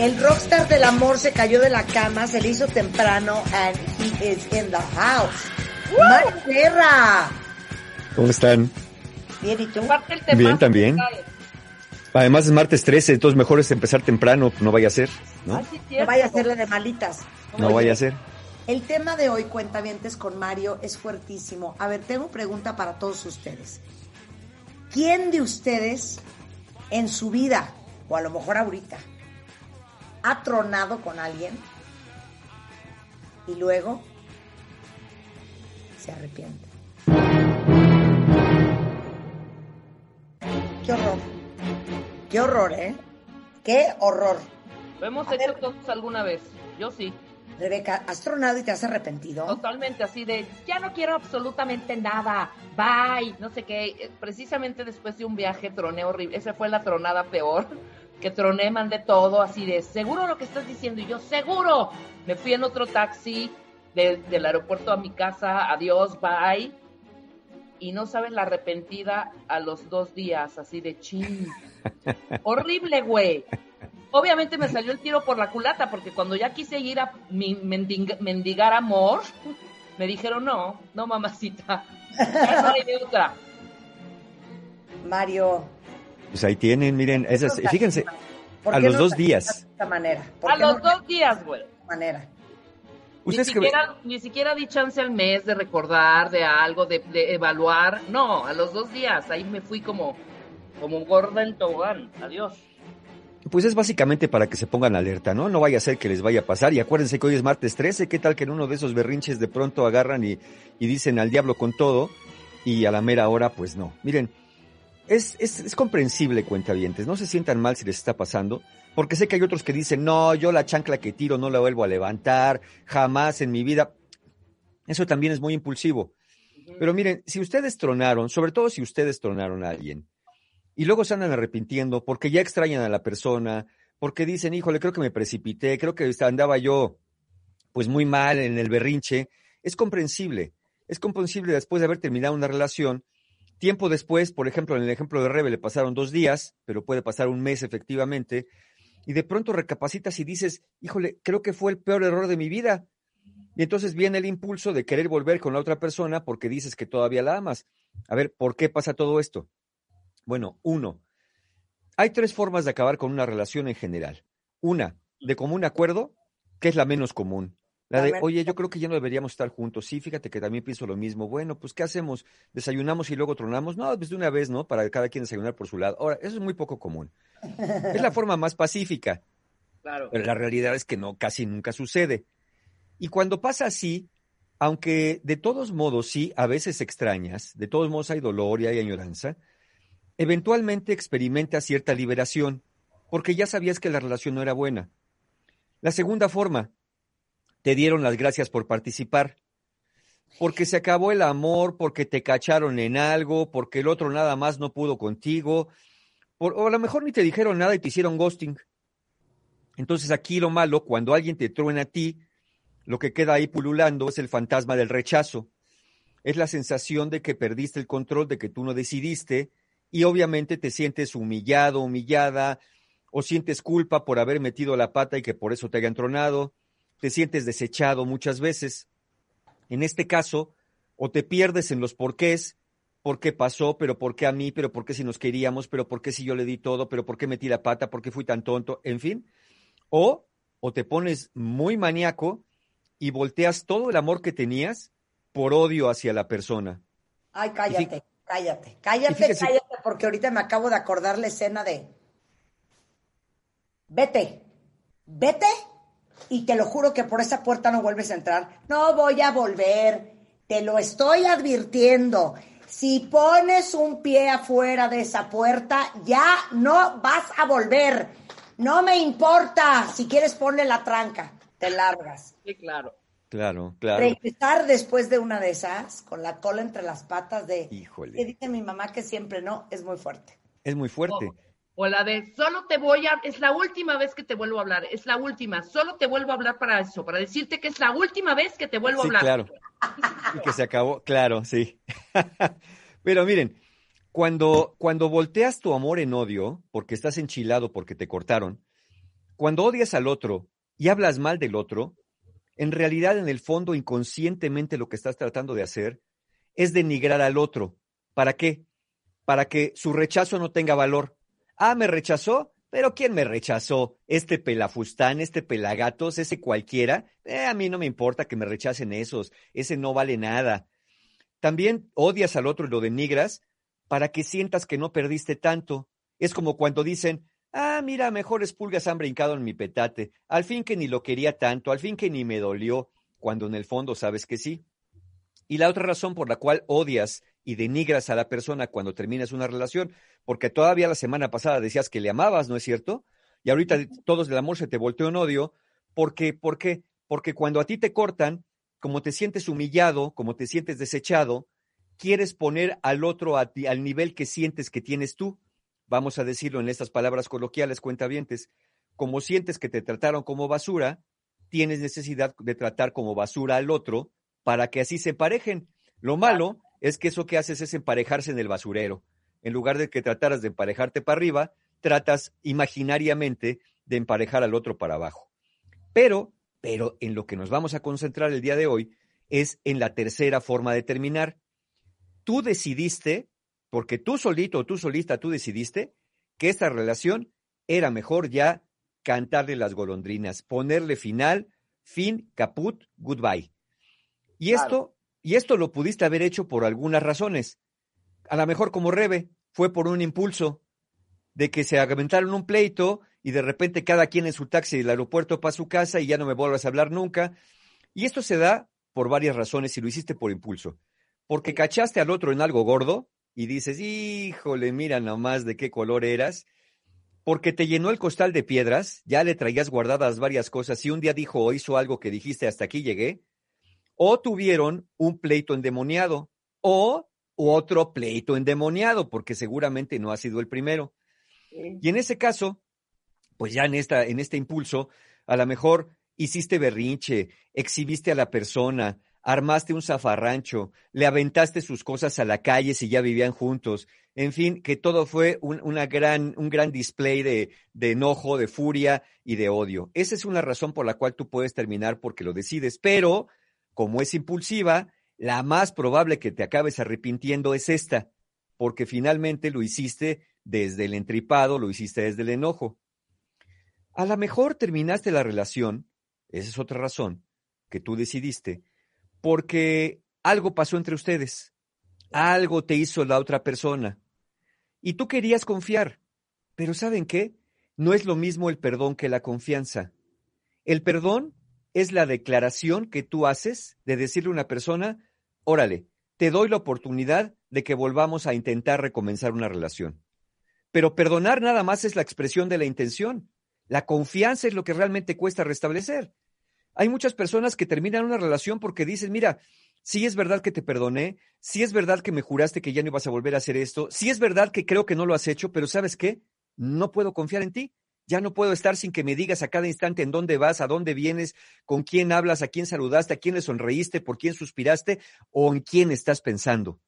El rockstar del amor se cayó de la cama, se le hizo temprano and he is in the house. Mario Guerra. ¿Cómo están? Bien, ¿y tú? Bien, también. Además es martes 13, entonces mejor es empezar temprano, no vaya a ser, ¿no? No vaya a ser la de malitas. No Oye, vaya a ser. El tema de hoy, cuentavientes con Mario, es fuertísimo. A ver, tengo pregunta para todos ustedes. ¿Quién de ustedes en su vida, o a lo mejor ahorita, ha tronado con alguien y luego se arrepiente? Qué horror. Qué horror, ¿eh? Qué horror. Lo hemos A hecho ver. todos alguna vez. Yo sí. Rebeca, ¿has tronado y te has arrepentido? Totalmente así de, ya no quiero absolutamente nada. Bye. No sé qué. Eh, Precisamente después de un viaje troné horrible. Esa fue la tronada peor. Que troné, mandé todo así de, seguro lo que estás diciendo. Y yo, seguro. Me fui en otro taxi de- del aeropuerto a mi casa. Adiós, bye. Y no sabes la arrepentida a los dos días, así de chin. Horrible, güey. Obviamente me salió el tiro por la culata, porque cuando ya quise ir a mi- mendig- mendigar amor, me dijeron, no, no, mamacita, no hay. Mario. Pues ahí tienen, miren, esas, ¿por qué fíjense, ¿por a los dos días. aceptas De esta manera. ¿Por A los dos días, güey. aceptas de esta manera. Ni Ustedes que siquiera, ni siquiera di chance al mes de recordar, de algo, de, de evaluar. No, a los dos días, ahí me fui como, como gorda en tobogán. Adiós. Pues es básicamente para que se pongan alerta, ¿no? No vaya a ser que les vaya a pasar. Y acuérdense que hoy es martes 13, ¿qué tal que en uno de esos berrinches de pronto agarran y, y dicen al diablo con todo? Y a la mera hora, pues no. Miren, es, es, es comprensible, cuentavientes, no se sientan mal si les está pasando, porque sé que hay otros que dicen, no, yo la chancla que tiro no la vuelvo a levantar, jamás en mi vida. Eso también es muy impulsivo. Pero miren, si ustedes tronaron, sobre todo si ustedes tronaron a alguien, y luego se andan arrepintiendo porque ya extrañan a la persona, porque dicen, híjole, creo que me precipité, creo que andaba yo pues muy mal en el berrinche, es comprensible, es comprensible después de haber terminado una relación. Tiempo después, por ejemplo, en el ejemplo de Rebe le pasaron dos días, pero puede pasar un mes efectivamente, y de pronto recapacitas y dices, híjole, creo que fue el peor error de mi vida. Y entonces viene el impulso de querer volver con la otra persona porque dices que todavía la amas. A ver, ¿por qué pasa todo esto? Bueno, uno, hay tres formas de acabar con una relación en general. Una, de común acuerdo, que es la menos común. La de, oye, yo creo que ya no deberíamos estar juntos. Sí, fíjate que también pienso lo mismo. Bueno, pues, ¿qué hacemos? ¿Desayunamos y luego tronamos? No, pues de una vez, ¿no? Para cada quien desayunar por su lado. Ahora, eso es muy poco común. Es la forma más pacífica. Claro. Pero la realidad es que no, casi nunca sucede. Y cuando pasa así, aunque de todos modos sí, a veces extrañas, de todos modos hay dolor y hay añoranza, eventualmente experimentas cierta liberación, porque ya sabías que la relación no era buena. La segunda forma, te dieron las gracias por participar, porque se acabó el amor, porque te cacharon en algo, porque el otro nada más no pudo contigo, o a lo mejor ni te dijeron nada y te hicieron ghosting. Entonces aquí lo malo, cuando alguien te truena a ti, lo que queda ahí pululando es el fantasma del rechazo. Es la sensación de que perdiste el control, de que tú no decidiste y obviamente te sientes humillado, humillada o sientes culpa por haber metido la pata y que por eso te hayan tronado. Te sientes desechado muchas veces. En este caso, o te pierdes en los porqués, por qué pasó, pero por qué a mí, pero por qué si nos queríamos, pero por qué si yo le di todo, pero por qué metí la pata, por qué fui tan tonto, en fin. O, o te pones muy maníaco y volteas todo el amor que tenías por odio hacia la persona. Ay, cállate, cállate, cállate, fíjese- cállate, porque ahorita me acabo de acordar la escena de vete, vete, y te lo juro que por esa puerta no vuelves a entrar. No voy a volver, te lo estoy advirtiendo. Si pones un pie afuera de esa puerta, ya no vas a volver. No me importa. Si quieres, ponle la tranca. Te largas. Sí, claro. Claro, claro. Regresar después de una de esas, con la cola entre las patas de... Híjole. Que dice mi mamá que siempre no, es muy fuerte. Es muy fuerte. O la de solo te voy a, es la última vez que te vuelvo a hablar, es la última, solo te vuelvo a hablar para eso, para decirte que es la última vez que te vuelvo Sí, a hablar. claro. Y que se acabó, claro, sí. Pero miren, cuando, cuando volteas tu amor en odio, porque estás enchilado porque te cortaron, cuando odias al otro y hablas mal del otro, en realidad en el fondo inconscientemente lo que estás tratando de hacer es denigrar al otro. ¿Para qué? Para que su rechazo no tenga valor. Ah, me rechazó, pero ¿quién me rechazó? Este pelafustán, este pelagatos, ese cualquiera. Eh, a mí no me importa que me rechacen esos, ese no vale nada. También odias al otro y lo denigras para que sientas que no perdiste tanto. Es como cuando dicen, ah, mira, mejores pulgas han brincado en mi petate, al fin que ni lo quería tanto, al fin que ni me dolió, cuando en el fondo sabes que sí. Y la otra razón por la cual odias y denigras a la persona cuando terminas una relación, porque todavía la semana pasada decías que le amabas, ¿no es cierto? Y ahorita todos del amor se te volteó en odio, porque, ¿por qué? Porque cuando a ti te cortan, como te sientes humillado, como te sientes desechado, quieres poner al otro a ti, al nivel que sientes que tienes tú. Vamos a decirlo en estas palabras coloquiales, cuentavientes. Como sientes que te trataron como basura, tienes necesidad de tratar como basura al otro para que así se emparejen. Lo malo es que eso que haces es emparejarse en el basurero. En lugar de que trataras de emparejarte para arriba, tratas imaginariamente de emparejar al otro para abajo. Pero, pero en lo que nos vamos a concentrar el día de hoy es en la tercera forma de terminar. Tú decidiste, porque tú solito o tú solista, tú decidiste que esta relación era mejor ya cantarle las golondrinas, ponerle final, fin, caput, goodbye. Y Claro. esto, y esto lo pudiste haber hecho por algunas razones. A lo mejor como Rebe, fue por un impulso de que se aventaron un pleito y de repente cada quien en su taxi del aeropuerto para su casa y ya no me vuelvas a hablar nunca. Y esto se da por varias razones y lo hiciste por impulso. Porque cachaste al otro en algo gordo y dices, híjole, mira nomás de qué color eras. Porque te llenó el costal de piedras, ya le traías guardadas varias cosas y un día dijo o hizo algo que dijiste hasta aquí llegué. O tuvieron un pleito endemoniado o otro pleito endemoniado, porque seguramente no ha sido el primero. Y en ese caso, pues ya en, esta, en este impulso, a lo mejor hiciste berrinche, exhibiste a la persona, armaste un zafarrancho, le aventaste sus cosas a la calle si ya vivían juntos. En fin, que todo fue un, una gran, un gran display de, de enojo, de furia y de odio. Esa es una razón por la cual tú puedes terminar porque lo decides, pero como es impulsiva, la más probable que te acabes arrepintiendo es esta, porque finalmente lo hiciste desde el entripado, lo hiciste desde el enojo. A lo mejor terminaste la relación, esa es otra razón, que tú decidiste, porque algo pasó entre ustedes, algo te hizo la otra persona, y tú querías confiar, pero ¿saben qué? No es lo mismo el perdón que la confianza. El perdón es la declaración que tú haces de decirle a una persona, órale, te doy la oportunidad de que volvamos a intentar recomenzar una relación. Pero perdonar nada más es la expresión de la intención. La confianza es lo que realmente cuesta restablecer. Hay muchas personas que terminan una relación porque dicen, mira, sí es verdad que te perdoné, sí es verdad que me juraste que ya no ibas a volver a hacer esto, sí es verdad que creo que no lo has hecho, pero ¿sabes qué? No puedo confiar en ti. Ya no puedo estar sin que me digas a cada instante en dónde vas, a dónde vienes, con quién hablas, a quién saludaste, a quién le sonreíste, por quién suspiraste o en quién estás pensando.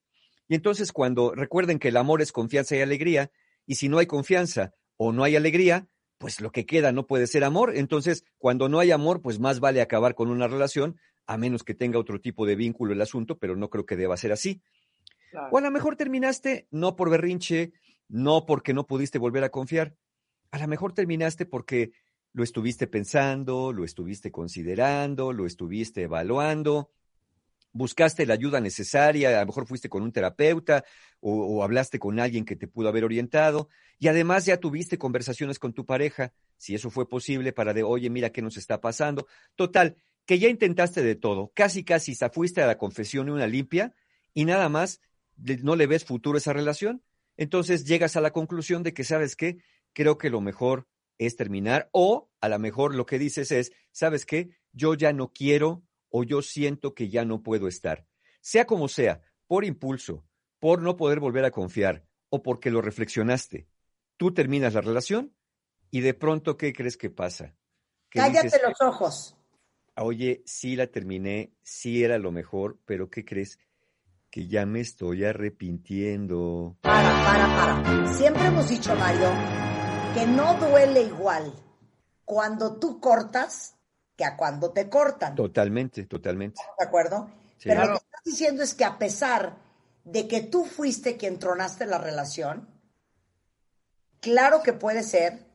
Y entonces cuando recuerden que el amor es confianza y alegría, y si no hay confianza o no hay alegría, pues lo que queda no puede ser amor. Entonces, cuando no hay amor, pues más vale acabar con una relación, a menos que tenga otro tipo de vínculo el asunto, pero no creo que deba ser así. Claro. O a lo mejor terminaste no por berrinche, no porque no pudiste volver a confiar. A lo mejor terminaste porque lo estuviste pensando, lo estuviste considerando, lo estuviste evaluando, buscaste la ayuda necesaria, a lo mejor fuiste con un terapeuta o, hablaste con alguien que te pudo haber orientado y además ya tuviste conversaciones con tu pareja, si eso fue posible, para de, oye, mira qué nos está pasando. Total, que ya intentaste de todo, casi, casi fuiste a la confesión y una limpia y nada más no le ves futuro a esa relación. Entonces llegas a la conclusión de que, ¿sabes qué? Creo que lo mejor es terminar o a lo mejor lo que dices es, ¿sabes qué? Yo ya no quiero o yo siento que ya no puedo estar. Sea como sea, por impulso, por no poder volver a confiar o porque lo reflexionaste, tú terminas la relación y de pronto, ¿qué crees que pasa? Cállate los ojos. Oye, sí la terminé, sí era lo mejor, pero ¿qué crees? Que ya me estoy arrepintiendo. Para, para, para. Siempre hemos dicho, Mario, que no duele igual cuando tú cortas que a cuando te cortan. Totalmente, totalmente. ¿De acuerdo? Pero lo que estás diciendo es que a pesar de que tú fuiste quien tronaste la relación, claro que puede ser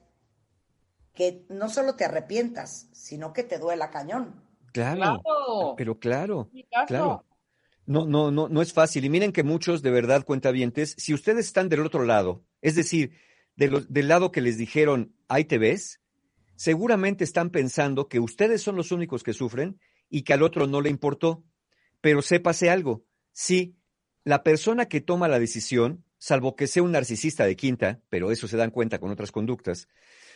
que no solo te arrepientas, sino que te duela cañón. Claro, pero claro, claro. No, no, no, no es fácil. Y miren que muchos de verdad cuentavientes, si ustedes están del otro lado, es decir, del lado que les dijeron, ahí te ves, seguramente están pensando que ustedes son los únicos que sufren y que al otro no le importó. Pero sépase algo, sí, la persona que toma la decisión, salvo que sea un narcisista de quinta, pero eso se dan cuenta con otras conductas,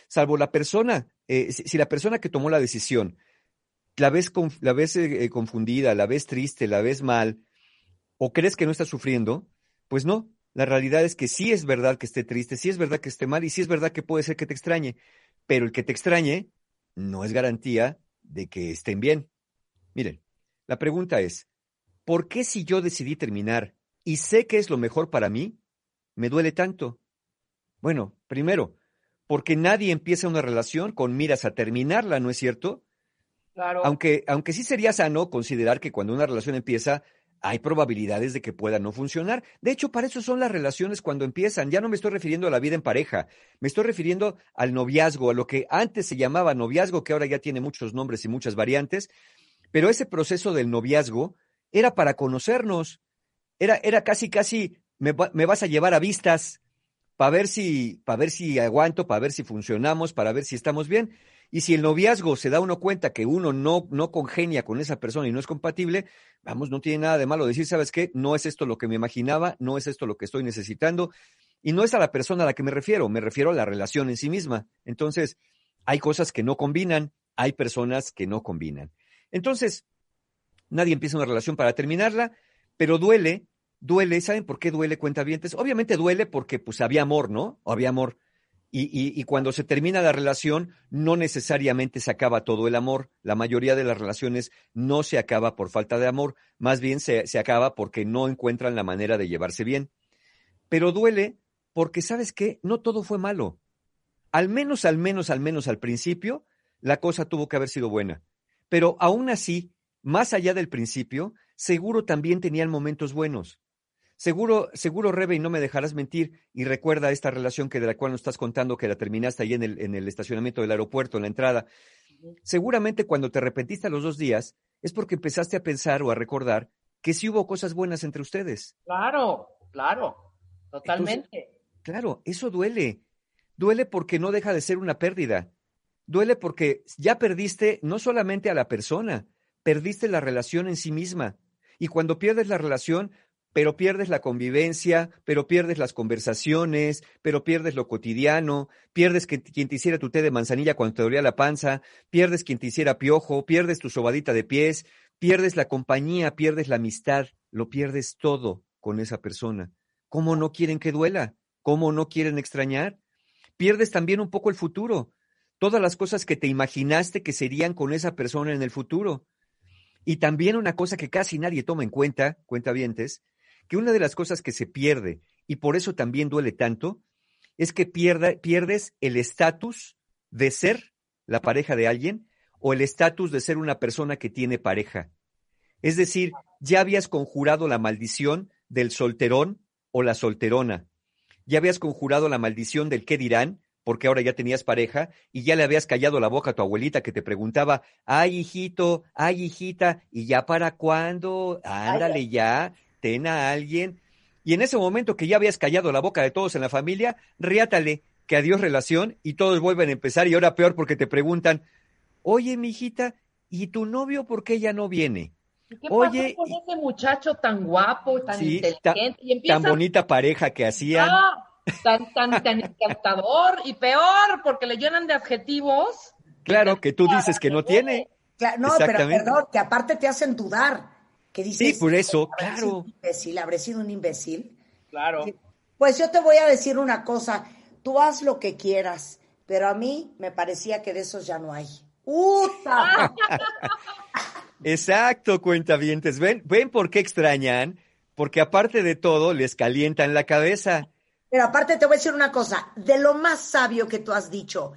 salvo la persona, eh, si, la persona que tomó la decisión la ves, la ves eh, confundida, la ves triste, la ves mal, o crees que no está sufriendo, pues no, la realidad es que sí es verdad que esté triste, sí es verdad que esté mal y sí es verdad que puede ser que te extrañe, pero el que te extrañe no es garantía de que estén bien. Miren, la pregunta es, ¿por qué si yo decidí terminar y sé que es lo mejor para mí, me duele tanto? Bueno, primero, porque nadie empieza una relación con miras a terminarla, ¿no es cierto? Claro. Aunque, aunque sí sería sano considerar que cuando una relación empieza, hay probabilidades de que pueda no funcionar. De hecho, para eso son las relaciones cuando empiezan. Ya no me estoy refiriendo a la vida en pareja, me estoy refiriendo al noviazgo, a lo que antes se llamaba noviazgo, que ahora ya tiene muchos nombres y muchas variantes, pero ese proceso del noviazgo era para conocernos, era, era casi, casi, me, me vas a llevar a vistas para ver si, para ver si aguanto, para ver si funcionamos, para ver si estamos bien. Y si el noviazgo se da uno cuenta que uno no, no congenia con esa persona y no es compatible, vamos, no tiene nada de malo decir, ¿sabes qué? No es esto lo que me imaginaba, no es esto lo que estoy necesitando. Y no es a la persona a la que me refiero, me refiero a la relación en sí misma. Entonces, hay cosas que no combinan, hay personas que no combinan. Entonces, nadie empieza una relación para terminarla, pero duele, duele, ¿saben por qué duele cuentavientes? Obviamente duele porque pues había amor, ¿no? O había amor. Y, cuando se termina la relación, no necesariamente se acaba todo el amor. La mayoría de las relaciones no se acaba por falta de amor, más bien se, se acaba porque no encuentran la manera de llevarse bien. Pero duele porque, ¿sabes qué? No todo fue malo. Al menos, al menos, al menos al principio, la cosa tuvo que haber sido buena. Pero aún así, más allá del principio, seguro también tenían momentos buenos. Seguro, seguro, Rebe, y no me dejarás mentir, y recuerda esta relación que de la cual nos estás contando que la terminaste ahí en el, en el estacionamiento del aeropuerto, en la entrada. Seguramente cuando te arrepentiste a los dos días es porque empezaste a pensar o a recordar que sí hubo cosas buenas entre ustedes. Claro, claro, totalmente. claro, eso duele. Duele porque no deja de ser una pérdida. Duele porque ya perdiste no solamente a la persona, perdiste la relación en sí misma. Y cuando pierdes la relación, pero pierdes la convivencia, pero pierdes las conversaciones, pero pierdes lo cotidiano, pierdes que, quien te hiciera tu té de manzanilla cuando te dolía la panza, pierdes quien te hiciera piojo, pierdes tu sobadita de pies, pierdes la compañía, pierdes la amistad, lo pierdes todo con esa persona. ¿Cómo no quieren que duela? ¿Cómo no quieren extrañar? Pierdes también un poco el futuro, todas las cosas que te imaginaste que serían con esa persona en el futuro. Y también una cosa que casi nadie toma en cuenta, cuenta vientes, que una de las cosas que se pierde, y por eso también duele tanto, es que pierda, pierdes el estatus de ser la pareja de alguien o el estatus de ser una persona que tiene pareja. Es decir, ya habías conjurado la maldición del solterón o la solterona. Ya habías conjurado la maldición del qué dirán, porque ahora ya tenías pareja y ya le habías callado la boca a tu abuelita que te preguntaba, ay hijito, ay hijita, ¿y ya para cuándo? Ándale ya, ten a alguien. Y en ese momento que ya habías callado la boca de todos en la familia, riátale que adiós relación y todos vuelven a empezar y ahora peor porque te preguntan, oye, mijita, ¿y tu novio por qué ya no viene? ¿Qué Oye, con ese muchacho tan guapo, tan inteligente? y tan bonita pareja que hacían. tan, tan, tan encantador y peor porque le llenan de adjetivos. Claro, que tú dices que no tiene. Claro, no, pero perdón, que aparte te hacen dudar. Que dices, sí, por eso, ¿habré claro. imbécil? ¿Habré sido un imbécil? Claro. Pues yo te voy a decir una cosa. Tú haz lo que quieras, pero a mí me parecía que de esos ya no hay. ¡Uta! Exacto, cuentavientes. ¿Ven, ¿Ven por qué extrañan? Porque aparte de todo, les calientan la cabeza. Pero aparte te voy a decir una cosa. De lo más sabio que tú has dicho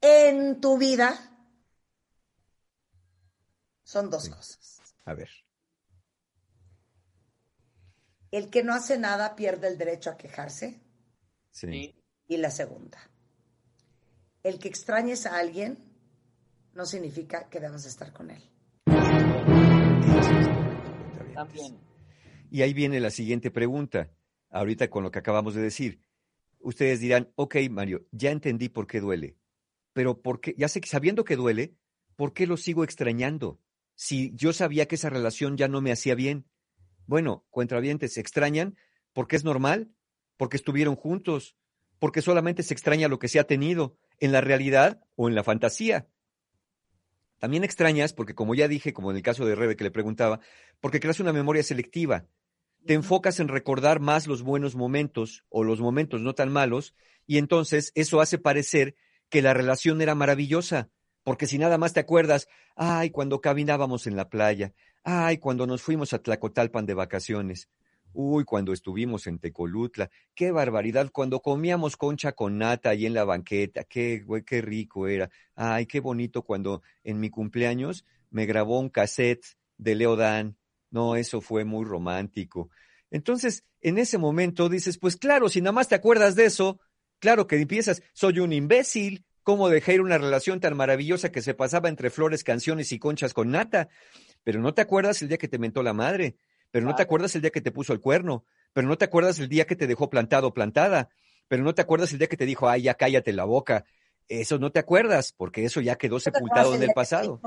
en tu vida, son dos cosas. A ver. El que no hace nada pierde el derecho a quejarse. Sí. Y la segunda, el que extrañes a alguien no significa que debas estar con él. También. Y ahí viene la siguiente pregunta, ahorita con lo que acabamos de decir. Ustedes dirán, ok, Mario, ya entendí por qué duele, pero ¿por qué? Ya sé que sabiendo que duele, ¿por qué lo sigo extrañando? Si yo sabía que esa relación ya no me hacía bien. Bueno, cuentavientes, ¿se extrañan porque es normal? Porque estuvieron juntos, porque solamente se extraña lo que se ha tenido, en la realidad o en la fantasía. También extrañas porque, como ya dije, como en el caso de Rebe que le preguntaba, porque creas una memoria selectiva. Te enfocas en recordar más los buenos momentos o los momentos no tan malos y entonces eso hace parecer que la relación era maravillosa. Porque si nada más te acuerdas, ay, cuando caminábamos en la playa, ay, cuando nos fuimos a Tlacotalpan de vacaciones, uy, cuando estuvimos en Tecolutla, qué barbaridad, cuando comíamos concha con nata ahí en la banqueta, qué, güey, qué rico era, ay, qué bonito cuando en mi cumpleaños me grabó un cassette de Leo Dan, no, eso fue muy romántico. Entonces, en ese momento dices, pues claro, si nada más te acuerdas de eso, claro que empiezas, soy un imbécil, ¿cómo dejé ir una relación tan maravillosa que se pasaba entre flores, canciones y conchas con nata? Pero no te acuerdas el día que te mentó la madre, pero no te acuerdas el día que te puso el cuerno, pero no te acuerdas el día que te dejó plantado o plantada, pero no te acuerdas el día que te dijo, ay, ya cállate la boca. Eso no te acuerdas, porque eso ya quedó sepultado en el pasado.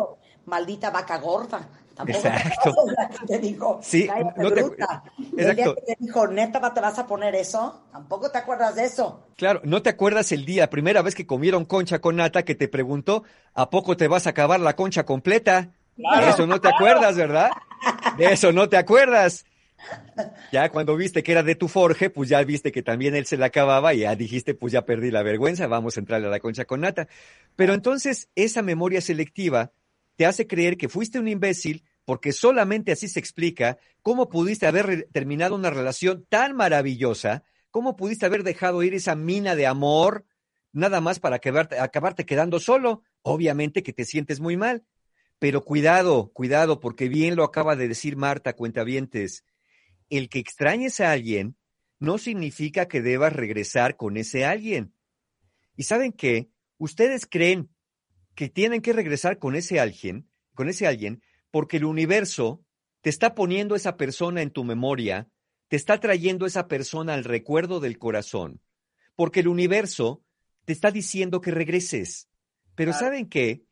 Maldita vaca gorda. Tampoco Exacto. te acuerdas la que te dijo, Sí, "Cállate, no te- bruta". El día exacto. que te dijo, neta, ¿te vas a poner eso? Tampoco te acuerdas de eso. Claro, ¿no te acuerdas el día, primera vez que comieron concha con nata, que te preguntó, ¿a poco te vas a acabar la concha completa? De eso no te acuerdas, ¿verdad? De eso no te acuerdas. Ya cuando viste que era de tu forje, pues ya viste que también él se la acababa y ya dijiste, pues ya perdí la vergüenza, vamos a entrarle a la concha con nata. Pero entonces esa memoria selectiva te hace creer que fuiste un imbécil porque solamente así se explica cómo pudiste haber terminado una relación tan maravillosa, cómo pudiste haber dejado ir esa mina de amor nada más para acabarte quedando solo. Obviamente que te sientes muy mal. Pero cuidado, cuidado, porque bien lo acaba de decir Marta Cuentavientes. El que extrañes a alguien no significa que debas regresar con ese alguien. ¿Y saben qué? Ustedes creen que tienen que regresar con ese alguien, con ese alguien, porque el universo te está poniendo esa persona en tu memoria, te está trayendo esa persona al recuerdo del corazón, porque el universo te está diciendo que regreses. Pero Claro. ¿saben qué?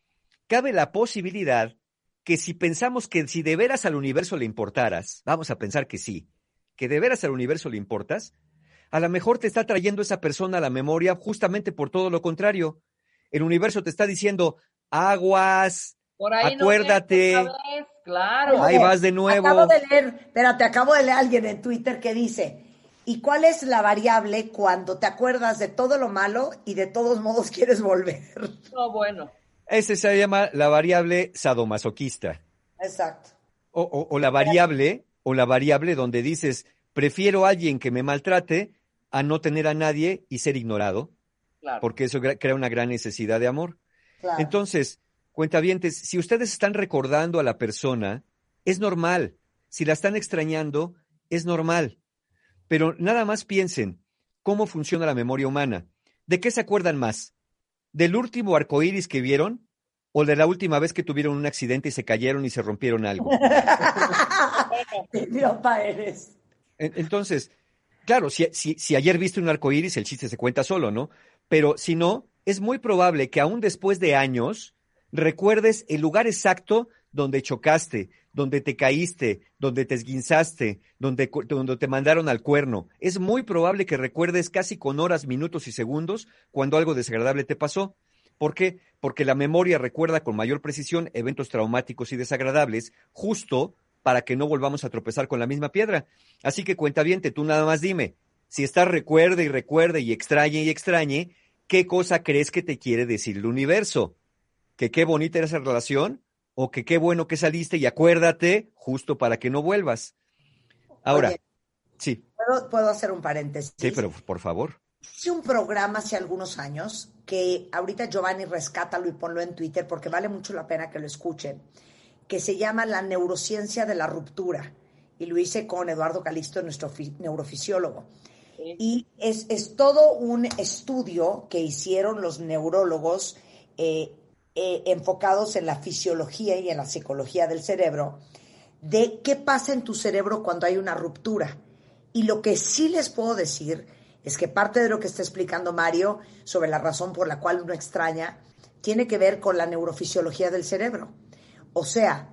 Cabe la posibilidad que si pensamos que si de veras al universo le importaras, vamos a pensar que sí, que de veras al universo le importas, a lo mejor te está trayendo esa persona a la memoria justamente por todo lo contrario. El universo te está diciendo, aguas, por ahí acuérdate. vez, Claro. ahí vas de nuevo. Acabo de leer, espérate, acabo de leer a alguien en Twitter que dice, ¿y cuál es la variable cuando te acuerdas de todo lo malo y de todos modos quieres volver? No, bueno. Ese se llama la variable sadomasoquista. Exacto. O, o- o la variable, o la variable donde dices, prefiero a alguien que me maltrate a no tener a nadie y ser ignorado, Claro. porque eso crea una gran necesidad de amor. Claro. Entonces, cuentavientes, si ustedes están recordando a la persona, es normal. Si la están extrañando, es normal. Pero nada más piensen cómo funciona la memoria humana. ¿De qué se acuerdan más? ¿Del último arcoíris que vieron? ¿O de la última vez que tuvieron un accidente y se cayeron y se rompieron algo? Eres. Entonces, claro, si, si, si ayer viste un arco iris, el chiste se cuenta solo, ¿no? Pero si no, es muy probable que aún después de años recuerdes el lugar exacto donde chocaste, donde te caíste, donde te esguinzaste, donde, donde te mandaron al cuerno. Es muy probable que recuerdes casi con horas, minutos y segundos cuando algo desagradable te pasó. ¿Por qué? Porque la memoria recuerda con mayor precisión eventos traumáticos y desagradables, justo para que no volvamos a tropezar con la misma piedra. Así que cuenta bien, tú nada más dime, si estás recuerde y recuerde y extrañe y extrañe, ¿qué cosa crees que te quiere decir el universo? ¿Que qué bonita era esa relación? ¿O que qué bueno que saliste y acuérdate justo para que no vuelvas? Ahora, sí. ¿puedo, hacer un paréntesis? Sí, pero por favor. Hice un programa hace algunos años que ahorita Giovanni rescátalo y ponlo en Twitter porque vale mucho la pena que lo escuchen, que se llama La neurociencia de la ruptura. Y lo hice con Eduardo Calixto, nuestro neurofisiólogo. Y es, es, todo un estudio que hicieron los neurólogos eh, eh, enfocados en la fisiología y en la psicología del cerebro, de qué pasa en tu cerebro cuando hay una ruptura. Y lo que sí les puedo decir es que parte de lo que está explicando Mario sobre la razón por la cual uno extraña tiene que ver con la neurofisiología del cerebro. O sea,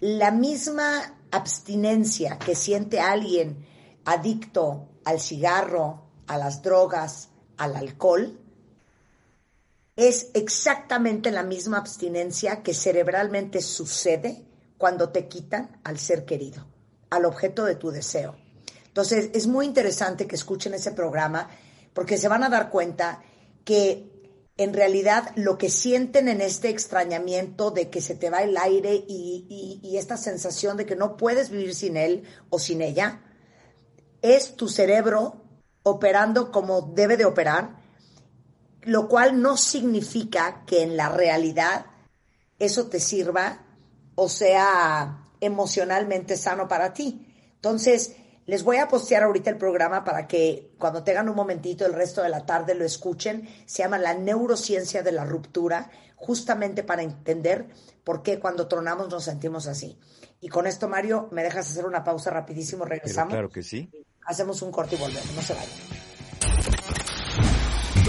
la misma abstinencia que siente alguien adicto al cigarro, a las drogas, al alcohol, es exactamente la misma abstinencia que cerebralmente sucede cuando te quitan al ser querido, al objeto de tu deseo. Entonces, es muy interesante que escuchen ese programa porque se van a dar cuenta que en realidad lo que sienten en este extrañamiento de que se te va el aire y, y esta sensación de que no puedes vivir sin él o sin ella, es tu cerebro operando como debe de operar, lo cual no significa que en la realidad eso te sirva o sea emocionalmente sano para ti. Entonces, les voy a postear ahorita el programa para que cuando tengan un momentito el resto de la tarde lo escuchen. Se llama La neurociencia de la ruptura, justamente para entender por qué cuando tronamos nos sentimos así. Y con esto, Mario, ¿me dejas hacer una pausa rapidísimo? Regresamos. claro que sí. Hacemos un corte y volvemos, no se vayan.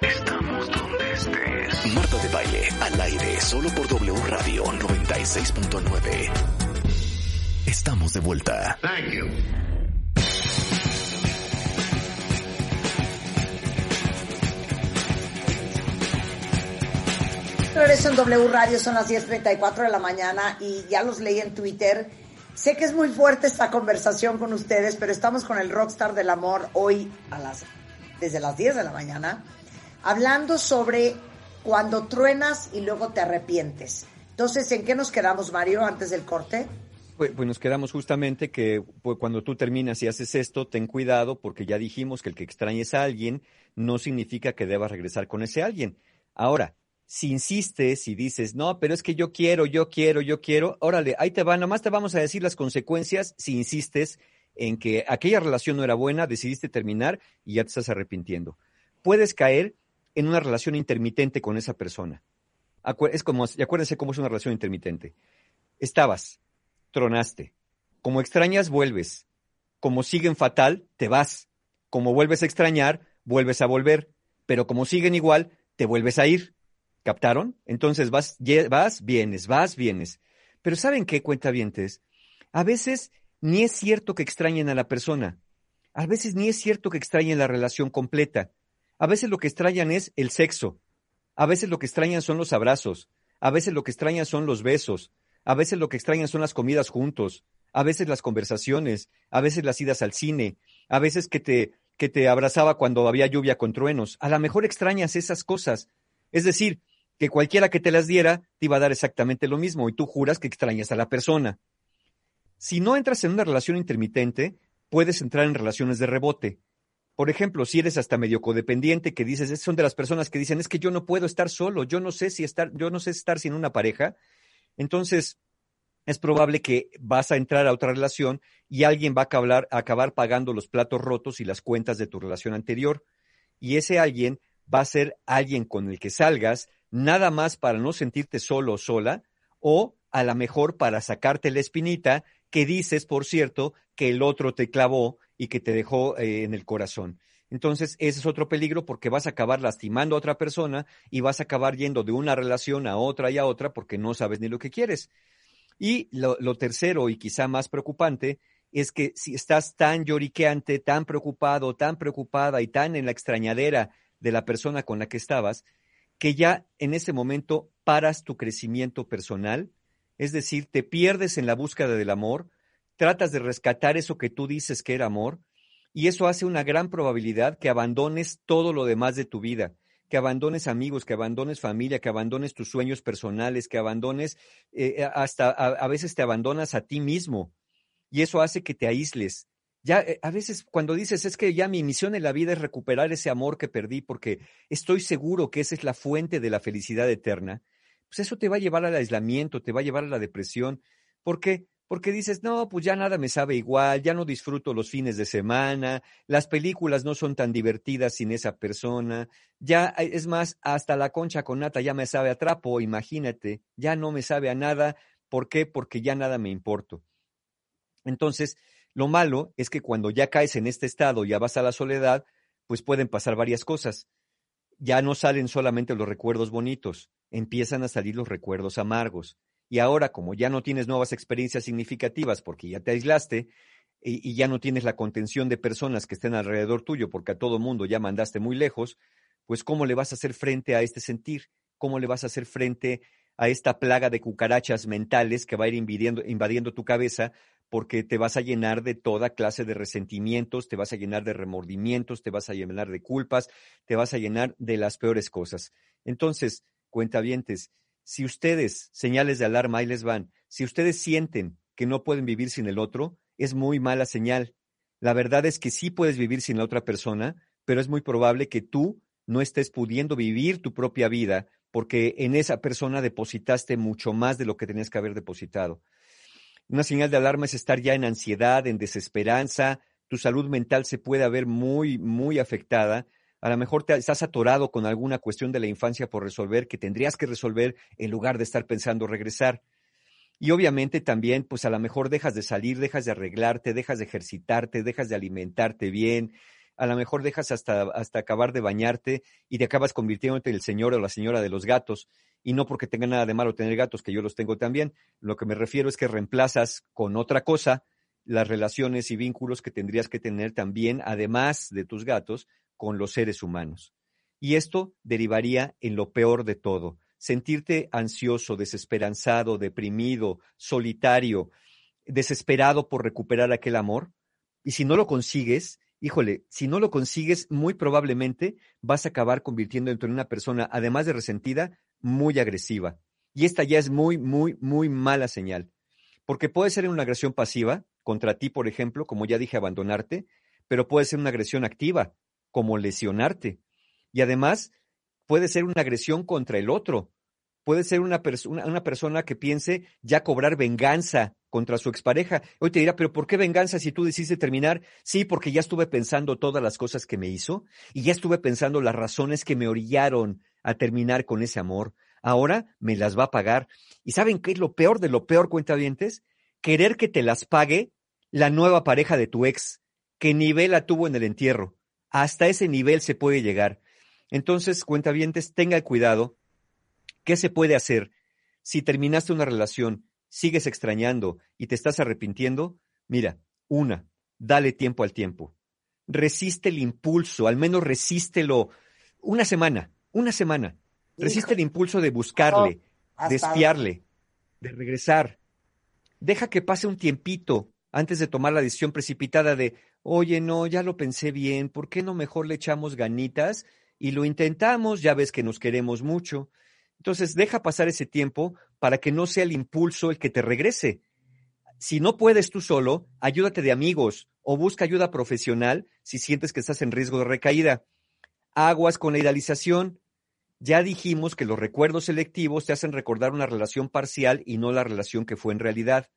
Estamos donde estés. Marta de baile al aire solo por W Radio 96.9. Estamos de vuelta. Thank you. Regreso en W Radio, son las 10.34 de la mañana y ya los leí en Twitter. Sé que es muy fuerte esta conversación con ustedes, pero estamos con el rockstar del amor hoy a las, desde las 10 de la mañana, hablando sobre cuando truenas y luego te arrepientes. Entonces, ¿en qué nos quedamos, Mario, antes del corte? Pues, pues nos quedamos justamente que pues, cuando tú terminas y haces esto, ten cuidado porque ya dijimos que el que extrañes a alguien no significa que debas regresar con ese alguien. Ahora, si insistes y dices, no, pero es que yo quiero, yo quiero, yo quiero, órale, ahí te va, nomás te vamos a decir las consecuencias si insistes en que aquella relación no era buena, decidiste terminar y ya te estás arrepintiendo. Puedes caer en una relación intermitente con esa persona. Es como, acuérdense cómo es una relación intermitente. Estabas, tronaste. Como extrañas, vuelves. Como siguen fatal, te vas. Como vuelves a extrañar, vuelves a volver. Pero como siguen igual, te vuelves a ir ¿Captaron? Entonces vas, vas, vienes, vas, vienes. Pero ¿saben qué, cuentavientes? A veces ni es cierto que extrañen a la persona. A veces ni es cierto que extrañen la relación completa. A veces lo que extrañan es el sexo. A veces lo que extrañan son los abrazos. A veces lo que extrañan son los besos. A veces lo que extrañan son las comidas juntos. A veces las conversaciones. A veces las idas al cine. A veces que te, que te abrazaba cuando había lluvia con truenos. A lo mejor extrañas esas cosas. Es decir, que cualquiera que te las diera te iba a dar exactamente lo mismo y tú juras que extrañas a la persona. Si no entras en una relación intermitente, puedes entrar en relaciones de rebote. Por ejemplo, si eres hasta medio codependiente, que dices, son de las personas que dicen, es que yo no puedo estar solo, yo no sé si estar, yo no sé estar sin una pareja. Entonces, es probable que vas a entrar a otra relación y alguien va a acabar, a acabar pagando los platos rotos y las cuentas de tu relación anterior. Y ese alguien va a ser alguien con el que salgas, nada más para no sentirte solo o sola, o a lo mejor para sacarte la espinita que dices, por cierto, que el otro te clavó y que te dejó eh, en el corazón. Entonces, ese es otro peligro porque vas a acabar lastimando a otra persona y vas a acabar yendo de una relación a otra y a otra porque no sabes ni lo que quieres. Y lo, lo tercero y quizá más preocupante es que si estás tan lloriqueante, tan preocupado, tan preocupada y tan en la extrañadera de la persona con la que estabas, que ya en ese momento paras tu crecimiento personal, es decir, te pierdes en la búsqueda del amor, tratas de rescatar eso que tú dices que era amor, y eso hace una gran probabilidad que abandones todo lo demás de tu vida, que abandones amigos, que abandones familia, que abandones tus sueños personales, que abandones, eh, hasta a, veces te abandonas a ti mismo, y eso hace que te aísles, ya eh, a veces cuando dices es que ya mi misión en la vida es recuperar ese amor que perdí porque estoy seguro que esa es la fuente de la felicidad eterna, pues eso te va a llevar al aislamiento, te va a llevar a la depresión. ¿Por qué? Porque dices, no, pues ya nada me sabe igual, ya no disfruto los fines de semana, las películas no son tan divertidas sin esa persona, ya es más, hasta la concha con nata ya me sabe a trapo, imagínate, ya no me sabe a nada. ¿Por qué? Porque ya nada me importo. Entonces, lo malo es que cuando ya caes en este estado, ya vas a la soledad, pues pueden pasar varias cosas. Ya no salen solamente los recuerdos bonitos, empiezan a salir los recuerdos amargos. Y ahora, como ya no tienes nuevas experiencias significativas porque ya te aislaste y, ya no tienes la contención de personas que estén alrededor tuyo porque a todo mundo ya mandaste muy lejos, pues ¿cómo le vas a hacer frente a este sentir? ¿Cómo le vas a hacer frente a esta plaga de cucarachas mentales que va a ir invadiendo, invadiendo tu cabeza porque te vas a llenar de toda clase de resentimientos, te vas a llenar de remordimientos, te vas a llenar de culpas, te vas a llenar de las peores cosas. Entonces, cuentavientes, si ustedes, señales de alarma, ahí les van, si ustedes sienten que no pueden vivir sin el otro, es muy mala señal. La verdad es que sí puedes vivir sin la otra persona, pero es muy probable que tú no estés pudiendo vivir tu propia vida porque en esa persona depositaste mucho más de lo que tenías que haber depositado. Una señal de alarma es estar ya en ansiedad, en desesperanza, tu salud mental se puede ver muy, muy afectada. A lo mejor te, estás atorado con alguna cuestión de la infancia por resolver que tendrías que resolver en lugar de estar pensando regresar. Y obviamente también, pues a lo mejor dejas de salir, dejas de arreglarte, dejas de ejercitarte, dejas de alimentarte bien, a lo mejor dejas hasta, hasta acabar de bañarte y te acabas convirtiéndote en el señor o la señora de los gatos. Y no porque tenga nada de malo tener gatos, que yo los tengo también. Lo que me refiero es que reemplazas con otra cosa las relaciones y vínculos que tendrías que tener también, además de tus gatos, con los seres humanos. Y esto derivaría en lo peor de todo, sentirte ansioso, desesperanzado, deprimido, solitario, desesperado por recuperar aquel amor. Y si no lo consigues, híjole, si no lo consigues, muy probablemente vas a acabar convirtiéndote en una persona, además de resentida, muy agresiva. Y esta ya es muy, muy, muy mala señal. Porque puede ser una agresión pasiva, contra ti, por ejemplo, como ya dije, abandonarte, pero puede ser una agresión activa, como lesionarte. Y además, puede ser una agresión contra el otro, puede ser una, una persona que piense ya cobrar venganza contra su expareja. Hoy te dirá, pero ¿por qué venganza si tú decidiste terminar? Sí, porque ya estuve pensando todas las cosas que me hizo y ya estuve pensando las razones que me orillaron a terminar con ese amor. Ahora me las va a pagar. ¿Y saben qué es lo peor de lo peor, cuentavientes? Querer que te las pague la nueva pareja de tu ex, que nivel la tuvo en el entierro. Hasta ese nivel se puede llegar. Entonces, cuentavientes, tenga cuidado ¿Qué se puede hacer? Si terminaste una relación, sigues extrañando y te estás arrepintiendo, mira, una, dale tiempo al tiempo. Resiste el impulso, al menos resístelo una semana, una semana. Resiste el impulso de buscarle, de espiarle, de regresar. Deja que pase un tiempito antes de tomar la decisión precipitada de, oye, no, ya lo pensé bien, ¿por qué no mejor le echamos ganitas y lo intentamos? Ya ves que nos queremos mucho. Entonces, deja pasar ese tiempo para que no sea el impulso el que te regrese. Si no puedes tú solo, ayúdate de amigos o busca ayuda profesional si sientes que estás en riesgo de recaída. Aguas con la idealización. Ya dijimos que los recuerdos selectivos te hacen recordar una relación parcial y no la relación que fue en realidad.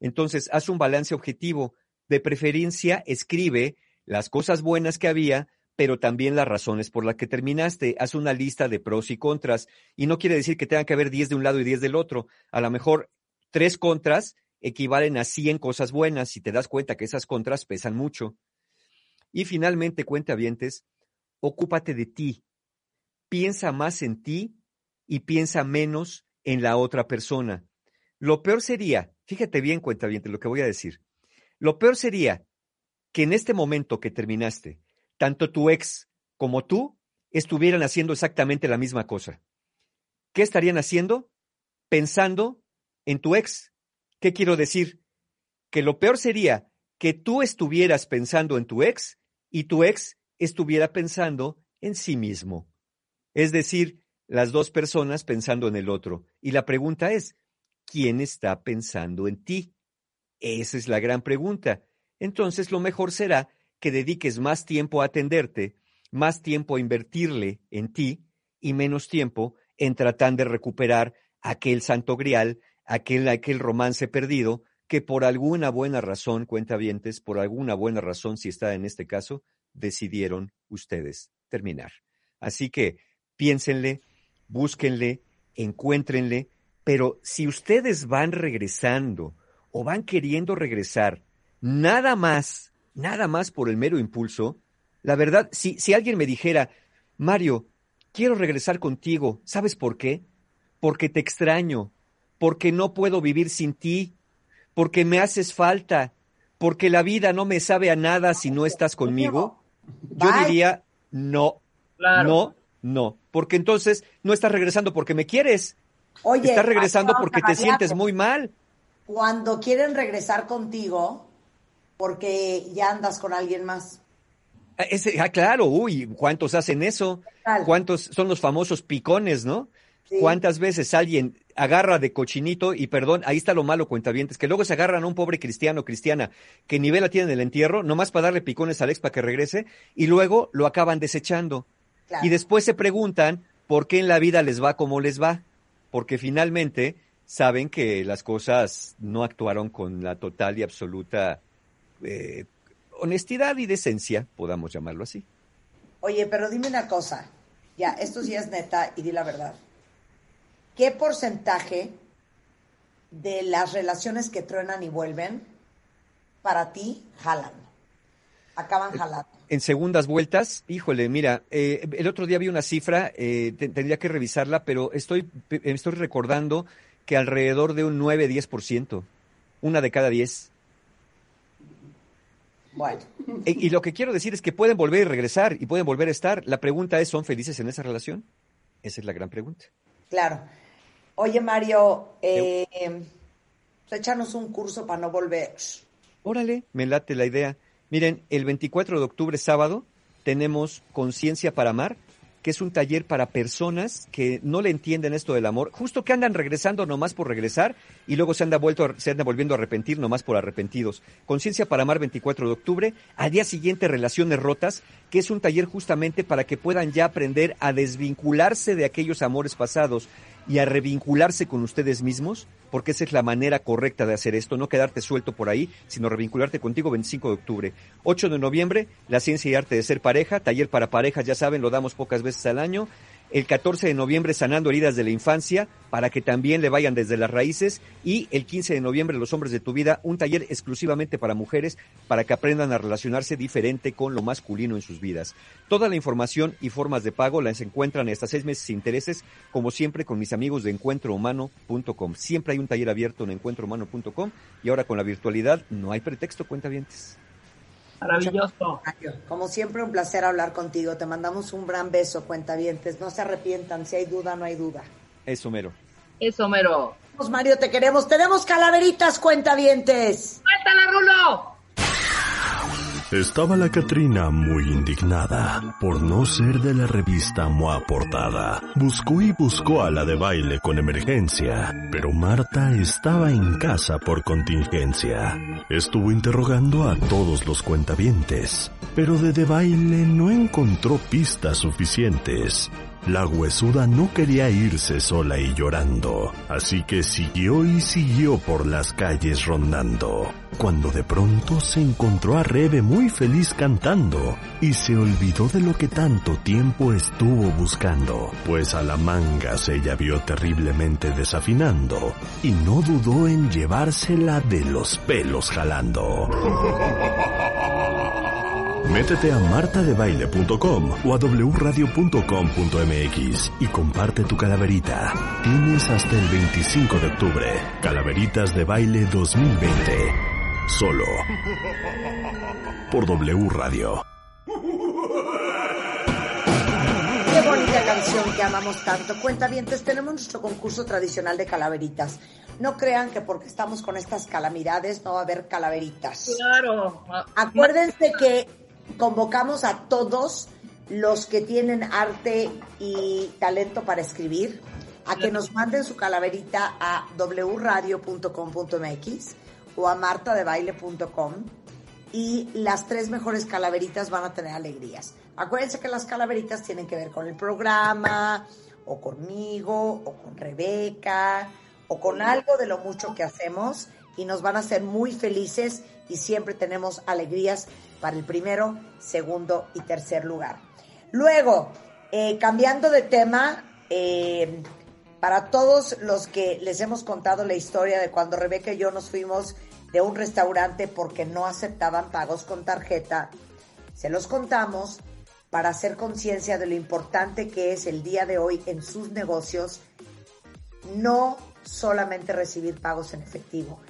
Entonces, haz un balance objetivo. De preferencia, escribe las cosas buenas que había, pero también las razones por las que terminaste. Haz una lista de pros y contras. Y no quiere decir que tenga que haber 10 de un lado y 10 del otro. A lo mejor tres contras equivalen a 100 cosas buenas si te das cuenta que esas contras pesan mucho. Y finalmente, cuentavientes, ocúpate de ti. Piensa más en ti y piensa menos en la otra persona. Lo peor sería, fíjate bien, cuentaviente, lo que voy a decir. Lo peor sería que en este momento que terminaste, tanto tu ex como tú estuvieran haciendo exactamente la misma cosa. ¿Qué estarían haciendo? Pensando en tu ex. ¿Qué quiero decir? Que lo peor sería que tú estuvieras pensando en tu ex y tu ex estuviera pensando en sí mismo. Es decir, las dos personas pensando en el otro. Y la pregunta es, ¿quién está pensando en ti? Esa es la gran pregunta. Entonces lo mejor será que dediques más tiempo a atenderte, más tiempo a invertirle en ti y menos tiempo en tratar de recuperar aquel santo grial, aquel, aquel romance perdido que por alguna buena razón, cuentavientes, por alguna buena razón, si está en este caso, decidieron ustedes terminar. Así que piénsenle, búsquenle, encuéntrenle, pero si ustedes van regresando o van queriendo regresar, nada más, nada más por el mero impulso, la verdad, si, si alguien me dijera, Mario, quiero regresar contigo, ¿sabes por qué? Porque te extraño, porque no puedo vivir sin ti, porque me haces falta, porque la vida no me sabe a nada si no estás conmigo, yo diría no, no, no, porque entonces no estás regresando porque me quieres, Oye, estás regresando porque te sientes muy mal. Cuando quieren regresar contigo, porque ya andas con alguien más. Ah, ese- ah, claro, uy, ¿cuántos hacen eso? ¿Cuántos son los famosos picones, no? Sí. ¿Cuántas veces alguien agarra de cochinito y perdón, ahí está lo malo, cuentavientes, que luego se agarran a un pobre cristiano cristiana que ni vela tiene en el entierro, nomás para darle picones al ex para que regrese, y luego lo acaban desechando. Claro. Y después se preguntan por qué en la vida les va como les va, porque finalmente saben que las cosas no actuaron con la total y absoluta eh, honestidad y decencia, podamos llamarlo así. Oye, pero dime una cosa. Ya, esto sí es neta y di la verdad. ¿Qué porcentaje de las relaciones que truenan y vuelven para ti jalan? Acaban jalando. En segundas vueltas, híjole, mira, eh, el otro día vi una cifra, eh, te- tendría que revisarla, pero estoy, estoy recordando que alrededor de un 9-10%, una de cada 10. Bueno, y lo que quiero decir es que pueden volver y regresar y pueden volver a estar. La pregunta es, ¿son felices en esa relación? Esa es la gran pregunta. claro. Oye, Mario, eh, pues échanos un curso para no volver. Órale, me late la idea. Miren, el 24 de octubre, sábado, tenemos Conciencia para Amar, que es un taller para personas que no le entienden esto del amor, justo que andan regresando nomás por regresar y luego se anda, vuelto, se anda volviendo a arrepentir nomás por arrepentidos. Conciencia para Amar, 24 de octubre. Al día siguiente, Relaciones Rotas, que es un taller justamente para que puedan ya aprender a desvincularse de aquellos amores pasados y a revincularse con ustedes mismos, porque esa es la manera correcta de hacer esto, no quedarte suelto por ahí, sino revincularte contigo 25 de octubre. 8 de noviembre, la ciencia y arte de ser pareja, taller para parejas, ya saben, lo damos pocas veces al año. El 14 de noviembre, sanando heridas de la infancia, para que también le vayan desde las raíces. Y el 15 de noviembre, los hombres de tu vida, un taller exclusivamente para mujeres, para que aprendan a relacionarse diferente con lo masculino en sus vidas. Toda la información y formas de pago las encuentran hasta seis meses sin intereses, como siempre con mis amigos de encuentrohumano.com. Siempre hay un taller abierto en encuentrohumano.com y ahora con la virtualidad no hay pretexto, cuentavientes. Maravilloso. Mario, como siempre, un placer hablar contigo. Te mandamos un gran beso, cuentavientes. No se arrepientan. Si hay duda, no hay duda. Eso mero. Eso, mero. Mario, te queremos. Tenemos calaveritas, cuentavientes. ¡Suéltala, Rulo! Estaba la Catrina muy indignada por no ser de la revista Moa Portada. Buscó y buscó a la de baile con emergencia, pero Marta estaba en casa por contingencia. Estuvo interrogando a todos los cuentavientes, pero de de baile no encontró pistas suficientes. La huesuda no quería irse sola y llorando, así que siguió y siguió por las calles rondando, cuando de pronto se encontró a Rebe muy feliz cantando y se olvidó de lo que tanto tiempo estuvo buscando, pues a la manga se ella vio terriblemente desafinando y no dudó en llevársela de los pelos jalando. Métete a martadebaile.com o a wradio.com.mx y comparte tu calaverita. Tienes hasta el 25 de octubre. Calaveritas de Baile 2020. Solo. Por W Radio. Qué bonita canción que amamos tanto. Cuentavientes, tenemos nuestro concurso tradicional de calaveritas. No crean que porque estamos con estas calamidades no va a haber calaveritas. Claro. Acuérdense que convocamos a todos los que tienen arte y talento para escribir a que nos manden su calaverita a wradio.com.mx o a martadebaile.com y las tres mejores calaveritas van a tener alegrías. Acuérdense que las calaveritas tienen que ver con el programa, o conmigo, o con Rebeca, o con algo de lo mucho que hacemos y nos van a hacer muy felices y siempre tenemos alegrías para el primero, segundo y tercer lugar. Luego, eh, cambiando de tema, eh, para todos los que les hemos contado la historia de cuando Rebeca y yo nos fuimos de un restaurante porque no aceptaban pagos con tarjeta, se los contamos para hacer conciencia de lo importante que es el día de hoy en sus negocios no solamente recibir pagos en efectivo.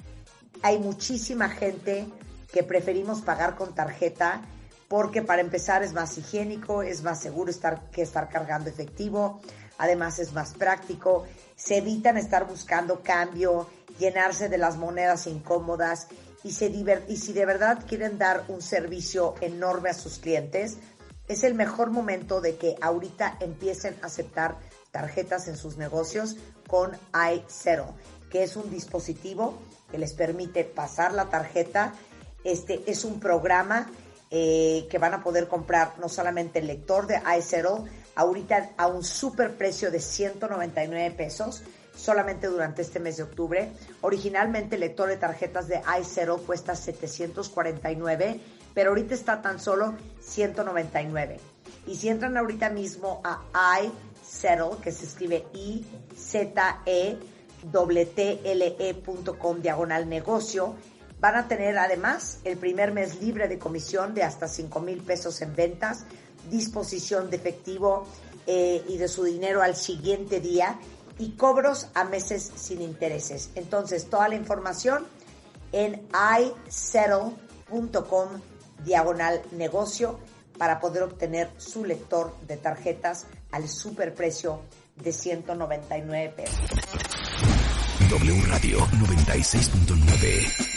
Hay muchísima gente que preferimos pagar con tarjeta porque para empezar es más higiénico, es más seguro estar, que estar cargando efectivo, además es más práctico, se evitan estar buscando cambio, llenarse de las monedas incómodas y, se y si de verdad quieren dar un servicio enorme a sus clientes, es el mejor momento de que ahorita empiecen a aceptar tarjetas en sus negocios con iZero, que es un dispositivo que les permite pasar la tarjeta este es un programa eh, que van a poder comprar no solamente el lector de iZero, ahorita a un super precio de 199 pesos, solamente durante este mes de octubre. Originalmente el lector de tarjetas de iZero cuesta 749, pero ahorita está tan solo 199. Y si entran ahorita mismo a iZero, que se escribe I Z E T L E.com diagonal negocio, Van a tener además el primer mes libre de comisión de hasta 5 mil pesos en ventas, disposición de efectivo eh, y de su dinero al siguiente día y cobros a meses sin intereses. Entonces, toda la información en isettle.com diagonal negocio para poder obtener su lector de tarjetas al superprecio de 199 pesos. W Radio 96.9